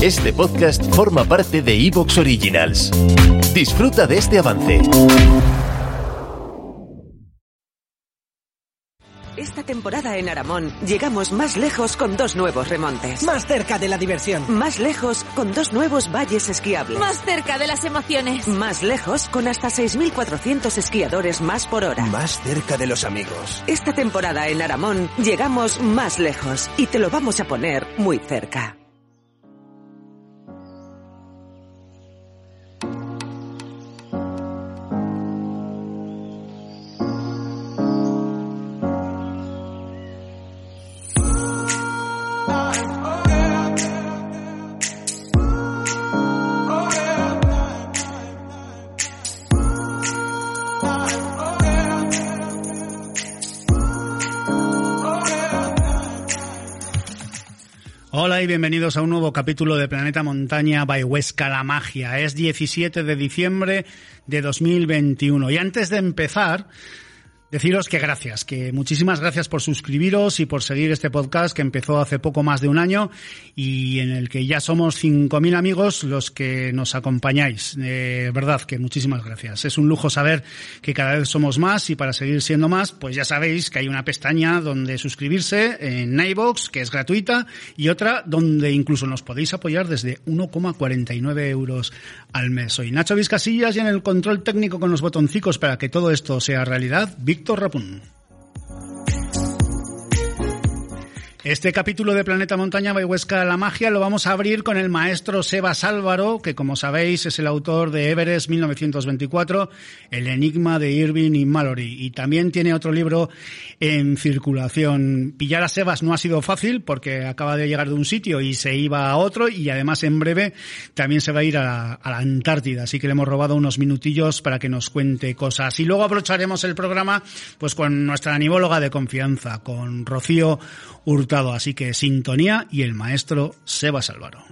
Este podcast forma parte de Evox Originals. Disfruta de este avance. Esta temporada en Aramón llegamos más lejos con dos nuevos remontes. Más cerca de la diversión. Más lejos con dos nuevos valles esquiables. Más cerca de las emociones. Más lejos con hasta 6.400 esquiadores más por hora. Más cerca de los amigos. Esta temporada en Aramón llegamos más lejos y te lo vamos a poner muy cerca. Hola y bienvenidos a un nuevo capítulo de Planeta Montaña by Huesca La Magia. Es 17 de diciembre de 2021 y antes de empezar Deciros que gracias, que muchísimas gracias por suscribiros y por seguir este podcast que empezó hace poco más de un año y en el que ya somos 5.000 amigos los que nos acompañáis. De verdad que muchísimas gracias. Es un lujo saber que cada vez somos más y para seguir siendo más, pues ya sabéis que hay una pestaña donde suscribirse en iVoox, que es gratuita, y otra donde incluso nos podéis apoyar desde 1,49 euros al mes. Soy Nacho Vizcasillas y en el control técnico con los botoncicos para que todo esto sea realidad, Víctor Rapun. Este capítulo de Planeta Montaña Huesca La Magia lo vamos a abrir con el maestro Sebas Álvaro, que como sabéis es el autor de Everest 1924, El Enigma de Irving y Mallory. Y también tiene otro libro en circulación. Pillar a Sebas no ha sido fácil porque acaba de llegar de un sitio y se iba a otro y además en breve también se va a ir a la, a la Antártida. Así que le hemos robado unos minutillos para que nos cuente cosas. Y luego aprovecharemos el programa pues con nuestra animóloga de confianza, con Rocío Hurtado. Así que sintonía y el maestro Sebas Álvaro.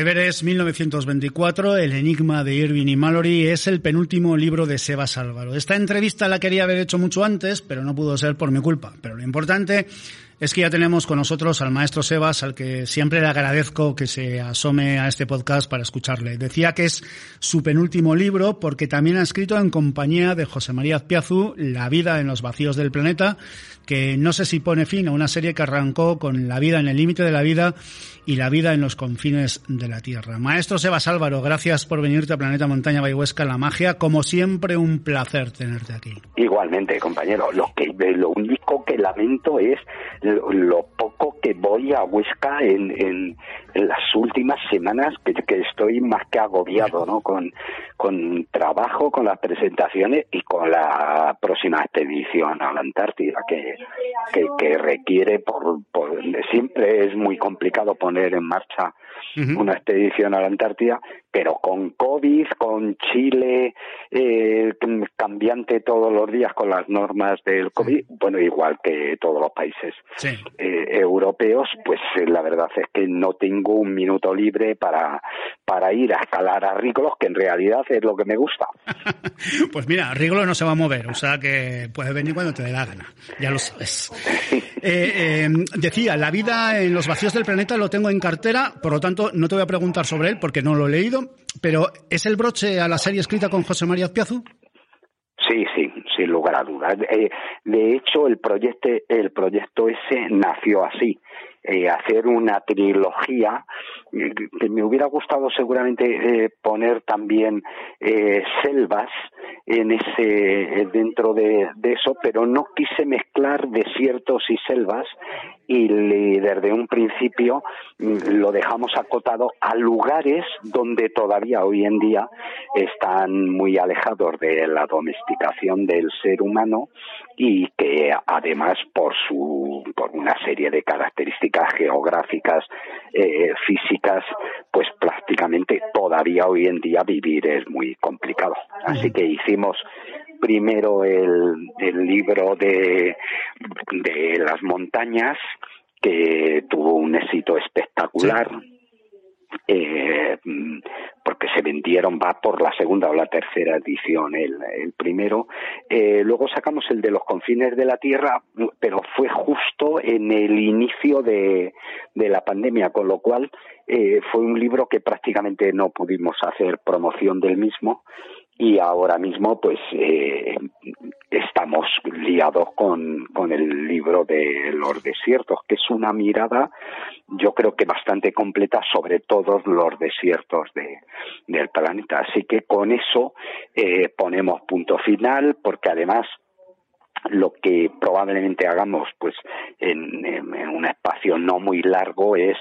Everest 1924, El enigma de Irving y Mallory, es el penúltimo libro de Sebas Álvaro. Esta entrevista la quería haber hecho mucho antes, pero no pudo ser por mi culpa. Pero lo importante es que ya tenemos con nosotros al maestro Sebas, al que siempre le agradezco que se asome a este podcast para escucharle. Decía que es su penúltimo libro porque también ha escrito en compañía de José María Azpiazu La vida en los vacíos del planeta, que no sé si pone fin a una serie que arrancó con La vida en el límite de la vida y La vida en los confines de la Tierra. Maestro Sebas Álvaro, gracias por venirte a Planeta Montaña Bayhuesca La Magia. Como siempre, un placer tenerte aquí. Igualmente, compañero. Lo, que, lo único que lamento es lo poco que voy a Huesca en, en, en las últimas semanas, que, que, estoy más que agobiado, ¿no? Con, con trabajo, con las presentaciones y con la próxima expedición a la Antártida, que, que, que requiere, por, por, siempre es muy complicado poner en marcha uh -huh. una expedición a la Antártida, pero con COVID, con Chile eh, cambiante todos los días con las normas del COVID, bueno, igual que todos los países sí. eh, europeos, pues eh, la verdad es que no tengo un minuto libre para, para ir a escalar a Rígolos, que en realidad es lo que me gusta. pues mira, Rígolos no se va a mover, o sea que puedes venir cuando te dé la gana, ya lo sabes. Eh, decía, la vida en los vacíos del planeta lo tengo en cartera, por lo tanto no te voy a preguntar sobre él porque no lo he leído, pero ¿es el broche a la serie escrita con José María Azpiazu? Sí, sí, sin lugar a dudas. Eh, de hecho, el proyecto, el proyecto ese nació así. eh, hacer una trilogía que me hubiera gustado seguramente poner también selvas en ese dentro de, de, eso pero no quise mezclar desiertos y selvas y desde un principio mm, lo dejamos acotado a lugares donde todavía hoy en día están muy alejados de la domesticación del ser humano y que además por su por una serie de características geográficas eh, físicas pues prácticamente todavía hoy en día vivir es muy complicado. Así que hicimos primero el, el libro de, de las montañas que tuvo un éxito espectacular. Eh, porque se vendieron, va por la segunda o la tercera edición el, el primero. Eh, luego sacamos el de los confines de la Tierra, pero fue justo en el inicio de, de la pandemia, con lo cual eh, fue un libro que prácticamente no pudimos hacer promoción del mismo y ahora mismo pues eh, estamos liados con, con el libro de los desiertos, que es una mirada yo creo que bastante completa sobre todos los desiertos de, del planeta. Así que con eso eh, ponemos punto final, porque además lo que probablemente hagamos pues en, un espacio no muy largo es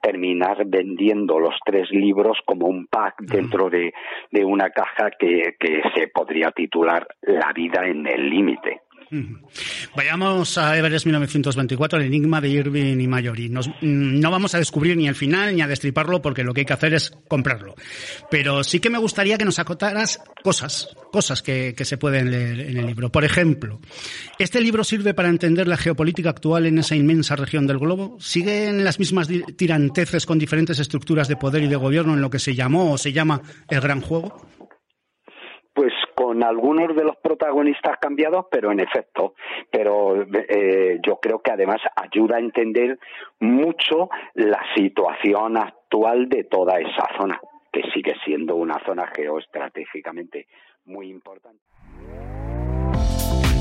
terminar vendiendo los tres libros como un pack dentro de, de una caja que, que se podría titular La vida en el límite. Vayamos a Everest 1924, el enigma de Irving y Mayori. Mm, no vamos a descubrir ni el final ni a destriparlo porque lo que hay que hacer es comprarlo. Pero sí que me gustaría que nos acotaras cosas, cosas que, se pueden leer en el libro. Por ejemplo, ¿este libro sirve para entender la geopolítica actual en esa inmensa región del globo? ¿Siguen las mismas tiranteces con diferentes estructuras de poder y de gobierno en lo que se llamó o se llama el gran juego? Pues con algunos de los protagonistas cambiados, pero en efecto. Pero eh, yo creo que además ayuda a entender mucho la situación actual de toda esa zona, que sigue siendo una zona geoestratégicamente muy importante.